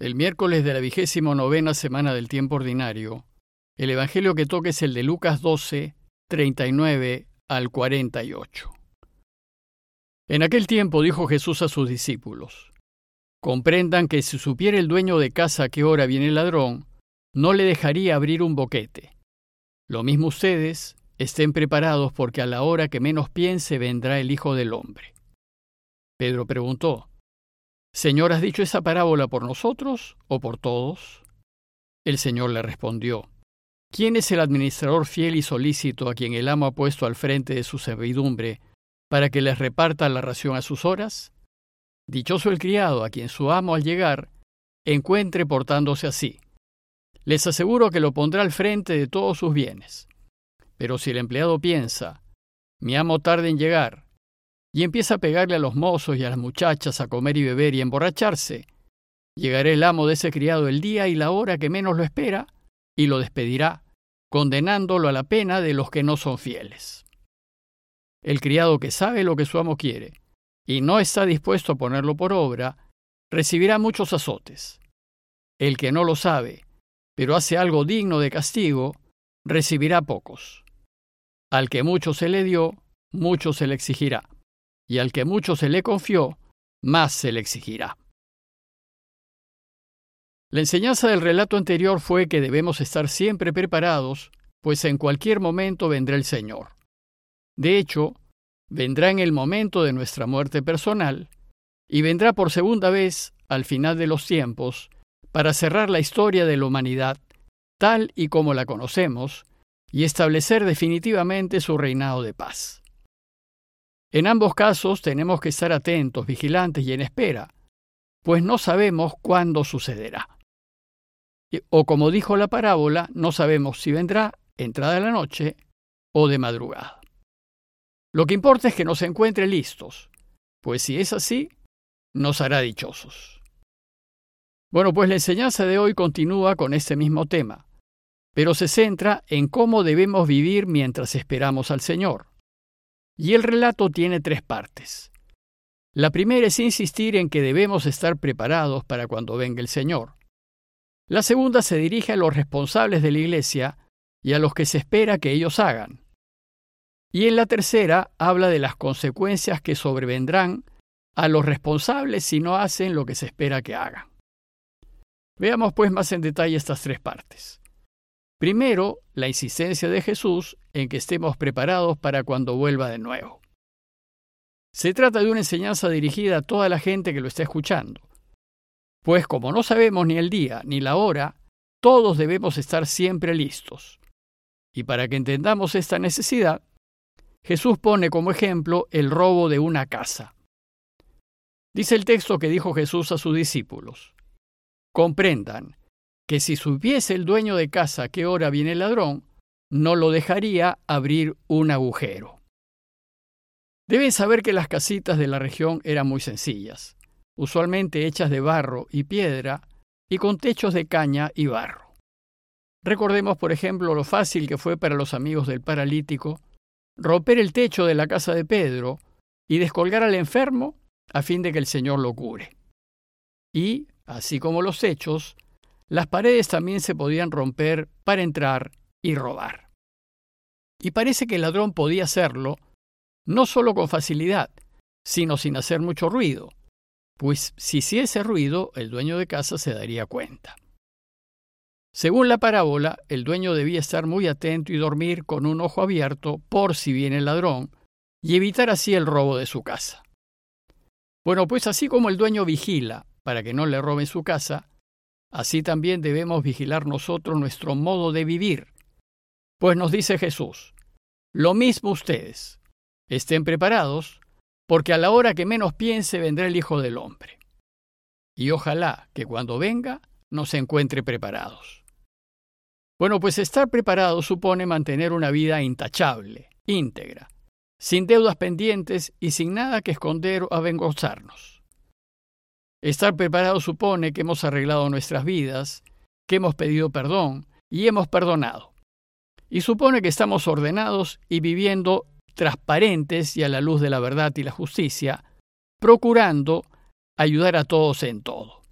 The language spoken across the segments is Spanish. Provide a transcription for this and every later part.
El miércoles de la vigésimo novena semana del tiempo ordinario, el Evangelio que toca es el de Lucas 12, 39 al 48. En aquel tiempo dijo Jesús a sus discípulos, Comprendan que si supiera el dueño de casa a qué hora viene el ladrón, no le dejaría abrir un boquete. Lo mismo ustedes, estén preparados porque a la hora que menos piense vendrá el Hijo del Hombre. Pedro preguntó, Señor, ¿has dicho esa parábola por nosotros o por todos? El Señor le respondió, ¿quién es el administrador fiel y solícito a quien el amo ha puesto al frente de su servidumbre para que les reparta la ración a sus horas? Dichoso el criado a quien su amo al llegar encuentre portándose así. Les aseguro que lo pondrá al frente de todos sus bienes. Pero si el empleado piensa, mi amo tarde en llegar, y empieza a pegarle a los mozos y a las muchachas a comer y beber y emborracharse. Llegará el amo de ese criado el día y la hora que menos lo espera y lo despedirá, condenándolo a la pena de los que no son fieles. El criado que sabe lo que su amo quiere y no está dispuesto a ponerlo por obra, recibirá muchos azotes. El que no lo sabe, pero hace algo digno de castigo, recibirá pocos. Al que mucho se le dio, mucho se le exigirá y al que mucho se le confió, más se le exigirá. La enseñanza del relato anterior fue que debemos estar siempre preparados, pues en cualquier momento vendrá el Señor. De hecho, vendrá en el momento de nuestra muerte personal, y vendrá por segunda vez al final de los tiempos, para cerrar la historia de la humanidad tal y como la conocemos, y establecer definitivamente su reinado de paz. En ambos casos tenemos que estar atentos, vigilantes y en espera, pues no sabemos cuándo sucederá. O como dijo la parábola, no sabemos si vendrá entrada de la noche o de madrugada. Lo que importa es que nos encuentre listos, pues si es así, nos hará dichosos. Bueno, pues la enseñanza de hoy continúa con este mismo tema, pero se centra en cómo debemos vivir mientras esperamos al Señor. Y el relato tiene tres partes. La primera es insistir en que debemos estar preparados para cuando venga el Señor. La segunda se dirige a los responsables de la Iglesia y a los que se espera que ellos hagan. Y en la tercera habla de las consecuencias que sobrevendrán a los responsables si no hacen lo que se espera que hagan. Veamos pues más en detalle estas tres partes. Primero, la insistencia de Jesús en que estemos preparados para cuando vuelva de nuevo. Se trata de una enseñanza dirigida a toda la gente que lo está escuchando. Pues como no sabemos ni el día ni la hora, todos debemos estar siempre listos. Y para que entendamos esta necesidad, Jesús pone como ejemplo el robo de una casa. Dice el texto que dijo Jesús a sus discípulos, comprendan que si supiese el dueño de casa a qué hora viene el ladrón, no lo dejaría abrir un agujero. Deben saber que las casitas de la región eran muy sencillas, usualmente hechas de barro y piedra y con techos de caña y barro. Recordemos, por ejemplo, lo fácil que fue para los amigos del paralítico romper el techo de la casa de Pedro y descolgar al enfermo a fin de que el Señor lo cure. Y, así como los techos, las paredes también se podían romper para entrar y robar. Y parece que el ladrón podía hacerlo no solo con facilidad, sino sin hacer mucho ruido, pues si hiciese ruido, el dueño de casa se daría cuenta. Según la parábola, el dueño debía estar muy atento y dormir con un ojo abierto por si viene el ladrón, y evitar así el robo de su casa. Bueno, pues así como el dueño vigila para que no le roben su casa, Así también debemos vigilar nosotros nuestro modo de vivir. Pues nos dice Jesús, lo mismo ustedes, estén preparados, porque a la hora que menos piense vendrá el Hijo del Hombre. Y ojalá que cuando venga nos encuentre preparados. Bueno, pues estar preparado supone mantener una vida intachable, íntegra, sin deudas pendientes y sin nada que esconder o avergonzarnos. Estar preparado supone que hemos arreglado nuestras vidas, que hemos pedido perdón y hemos perdonado. Y supone que estamos ordenados y viviendo transparentes y a la luz de la verdad y la justicia, procurando ayudar a todos en todo.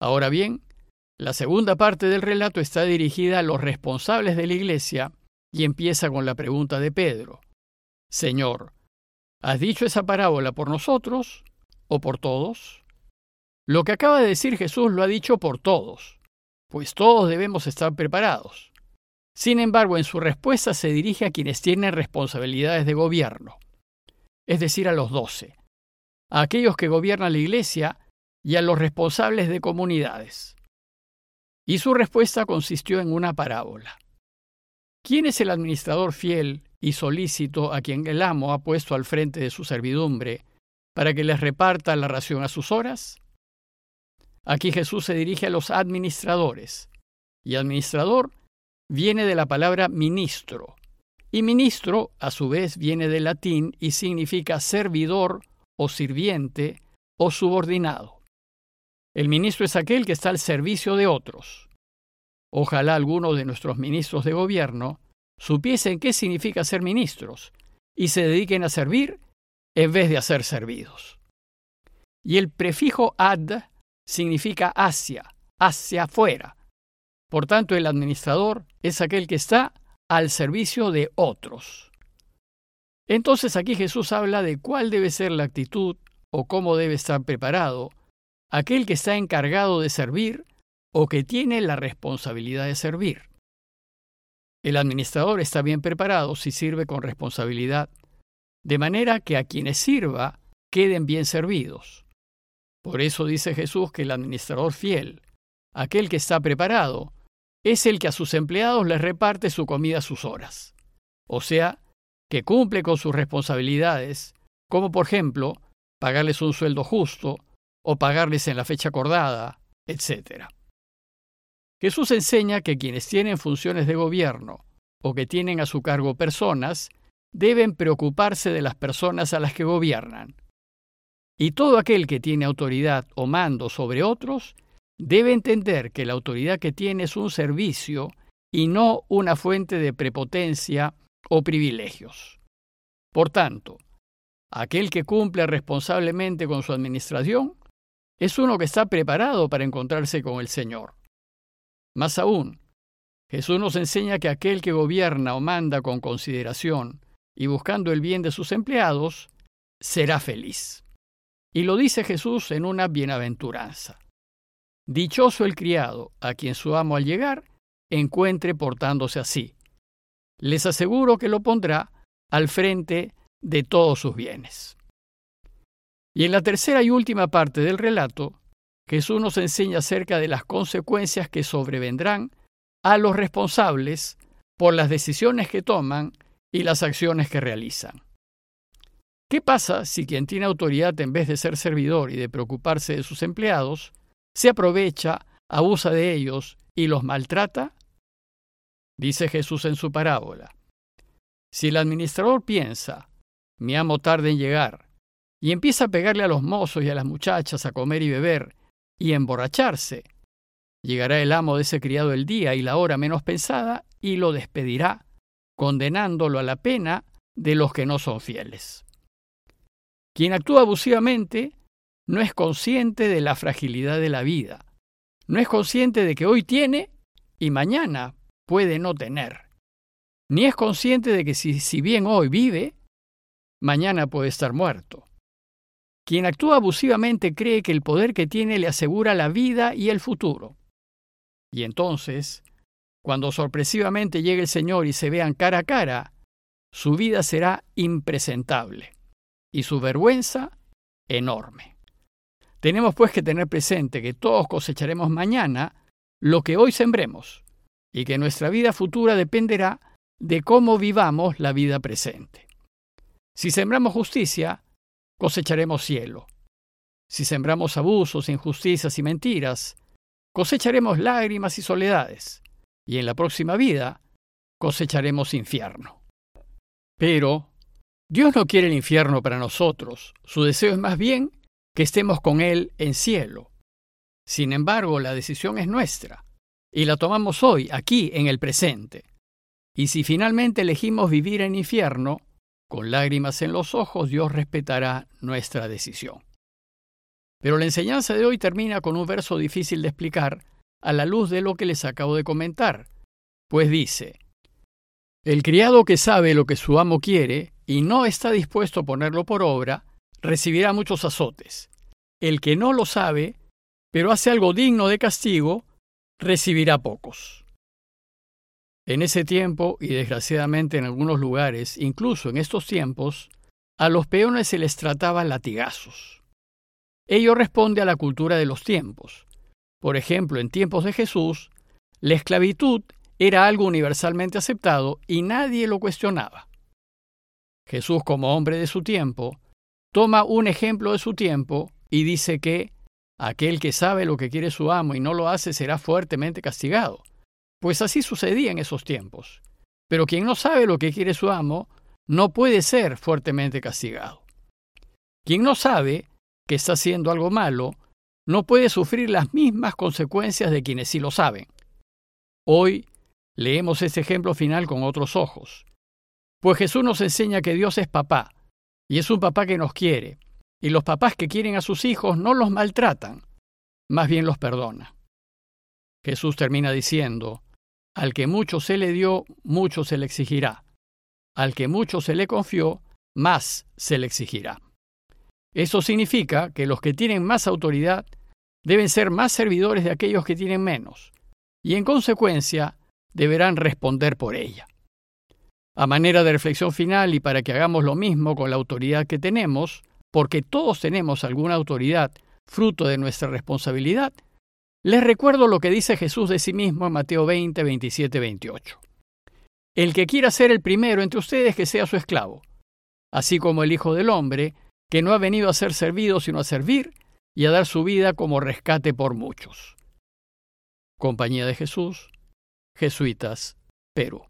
Ahora bien, la segunda parte del relato está dirigida a los responsables de la iglesia y empieza con la pregunta de Pedro. Señor, ¿has dicho esa parábola por nosotros o por todos? Lo que acaba de decir Jesús lo ha dicho por todos, pues todos debemos estar preparados. Sin embargo, en su respuesta se dirige a quienes tienen responsabilidades de gobierno, es decir, a los doce, a aquellos que gobiernan la iglesia y a los responsables de comunidades. Y su respuesta consistió en una parábola. ¿Quién es el administrador fiel y solícito a quien el amo ha puesto al frente de su servidumbre para que les reparta la ración a sus horas? Aquí Jesús se dirige a los administradores, y administrador viene de la palabra ministro, y ministro a su vez viene del latín y significa servidor o sirviente o subordinado. El ministro es aquel que está al servicio de otros. Ojalá algunos de nuestros ministros de gobierno supiesen qué significa ser ministros y se dediquen a servir en vez de a ser servidos. Y el prefijo ad significa hacia, hacia afuera. Por tanto, el administrador es aquel que está al servicio de otros. Entonces aquí Jesús habla de cuál debe ser la actitud o cómo debe estar preparado aquel que está encargado de servir o que tiene la responsabilidad de servir. El administrador está bien preparado si sirve con responsabilidad, de manera que a quienes sirva queden bien servidos. Por eso dice Jesús que el administrador fiel, aquel que está preparado, es el que a sus empleados les reparte su comida a sus horas. O sea, que cumple con sus responsabilidades, como por ejemplo pagarles un sueldo justo, o pagarles en la fecha acordada, etc. Jesús enseña que quienes tienen funciones de gobierno o que tienen a su cargo personas deben preocuparse de las personas a las que gobiernan. Y todo aquel que tiene autoridad o mando sobre otros debe entender que la autoridad que tiene es un servicio y no una fuente de prepotencia o privilegios. Por tanto, aquel que cumple responsablemente con su administración es uno que está preparado para encontrarse con el Señor. Más aún, Jesús nos enseña que aquel que gobierna o manda con consideración y buscando el bien de sus empleados, será feliz. Y lo dice Jesús en una bienaventuranza. Dichoso el criado a quien su amo al llegar encuentre portándose así. Les aseguro que lo pondrá al frente de todos sus bienes. Y en la tercera y última parte del relato, Jesús nos enseña acerca de las consecuencias que sobrevendrán a los responsables por las decisiones que toman y las acciones que realizan. ¿Qué pasa si quien tiene autoridad en vez de ser servidor y de preocuparse de sus empleados, se aprovecha, abusa de ellos y los maltrata? Dice Jesús en su parábola. Si el administrador piensa, mi amo tarde en llegar, y empieza a pegarle a los mozos y a las muchachas a comer y beber y emborracharse. Llegará el amo de ese criado el día y la hora menos pensada y lo despedirá, condenándolo a la pena de los que no son fieles. Quien actúa abusivamente no es consciente de la fragilidad de la vida, no es consciente de que hoy tiene y mañana puede no tener, ni es consciente de que si, bien hoy vive, mañana puede estar muerto. Quien actúa abusivamente cree que el poder que tiene le asegura la vida y el futuro. Y entonces, cuando sorpresivamente llegue el Señor y se vean cara a cara, su vida será impresentable y su vergüenza enorme. Tenemos pues que tener presente que todos cosecharemos mañana lo que hoy sembremos y que nuestra vida futura dependerá de cómo vivamos la vida presente. Si sembramos justicia, cosecharemos cielo. Si sembramos abusos, injusticias y mentiras, cosecharemos lágrimas y soledades, y en la próxima vida cosecharemos infierno. Pero Dios no quiere el infierno para nosotros, su deseo es más bien que estemos con Él en cielo. Sin embargo, la decisión es nuestra, y la tomamos hoy, aquí, en el presente. Y si finalmente elegimos vivir en infierno, con lágrimas en los ojos, Dios respetará nuestra decisión. Pero la enseñanza de hoy termina con un verso difícil de explicar a la luz de lo que les acabo de comentar, pues dice, El criado que sabe lo que su amo quiere y no está dispuesto a ponerlo por obra, recibirá muchos azotes. El que no lo sabe, pero hace algo digno de castigo, recibirá pocos. En ese tiempo, y desgraciadamente en algunos lugares, incluso en estos tiempos, a los peones se les trataba latigazos. Ello responde a la cultura de los tiempos. Por ejemplo, en tiempos de Jesús, la esclavitud era algo universalmente aceptado y nadie lo cuestionaba. Jesús, como hombre de su tiempo, toma un ejemplo de su tiempo y dice que aquel que sabe lo que quiere su amo y no lo hace será fuertemente castigado. Pues así sucedía en esos tiempos. Pero quien no sabe lo que quiere su amo no puede ser fuertemente castigado. Quien no sabe que está haciendo algo malo no puede sufrir las mismas consecuencias de quienes sí lo saben. Hoy leemos este ejemplo final con otros ojos. Pues Jesús nos enseña que Dios es papá, y es un papá que nos quiere, y los papás que quieren a sus hijos no los maltratan, más bien los perdona. Jesús termina diciendo, al que mucho se le dio, mucho se le exigirá. Al que mucho se le confió, más se le exigirá. Eso significa que los que tienen más autoridad deben ser más servidores de aquellos que tienen menos, y en consecuencia deberán responder por ella. A manera de reflexión final y para que hagamos lo mismo con la autoridad que tenemos, porque todos tenemos alguna autoridad fruto de nuestra responsabilidad, les recuerdo lo que dice Jesús de sí mismo en Mateo 20, 27, 28. El que quiera ser el primero entre ustedes, que sea su esclavo, así como el Hijo del Hombre, que no ha venido a ser servido, sino a servir y a dar su vida como rescate por muchos. Compañía de Jesús, Jesuitas, Perú.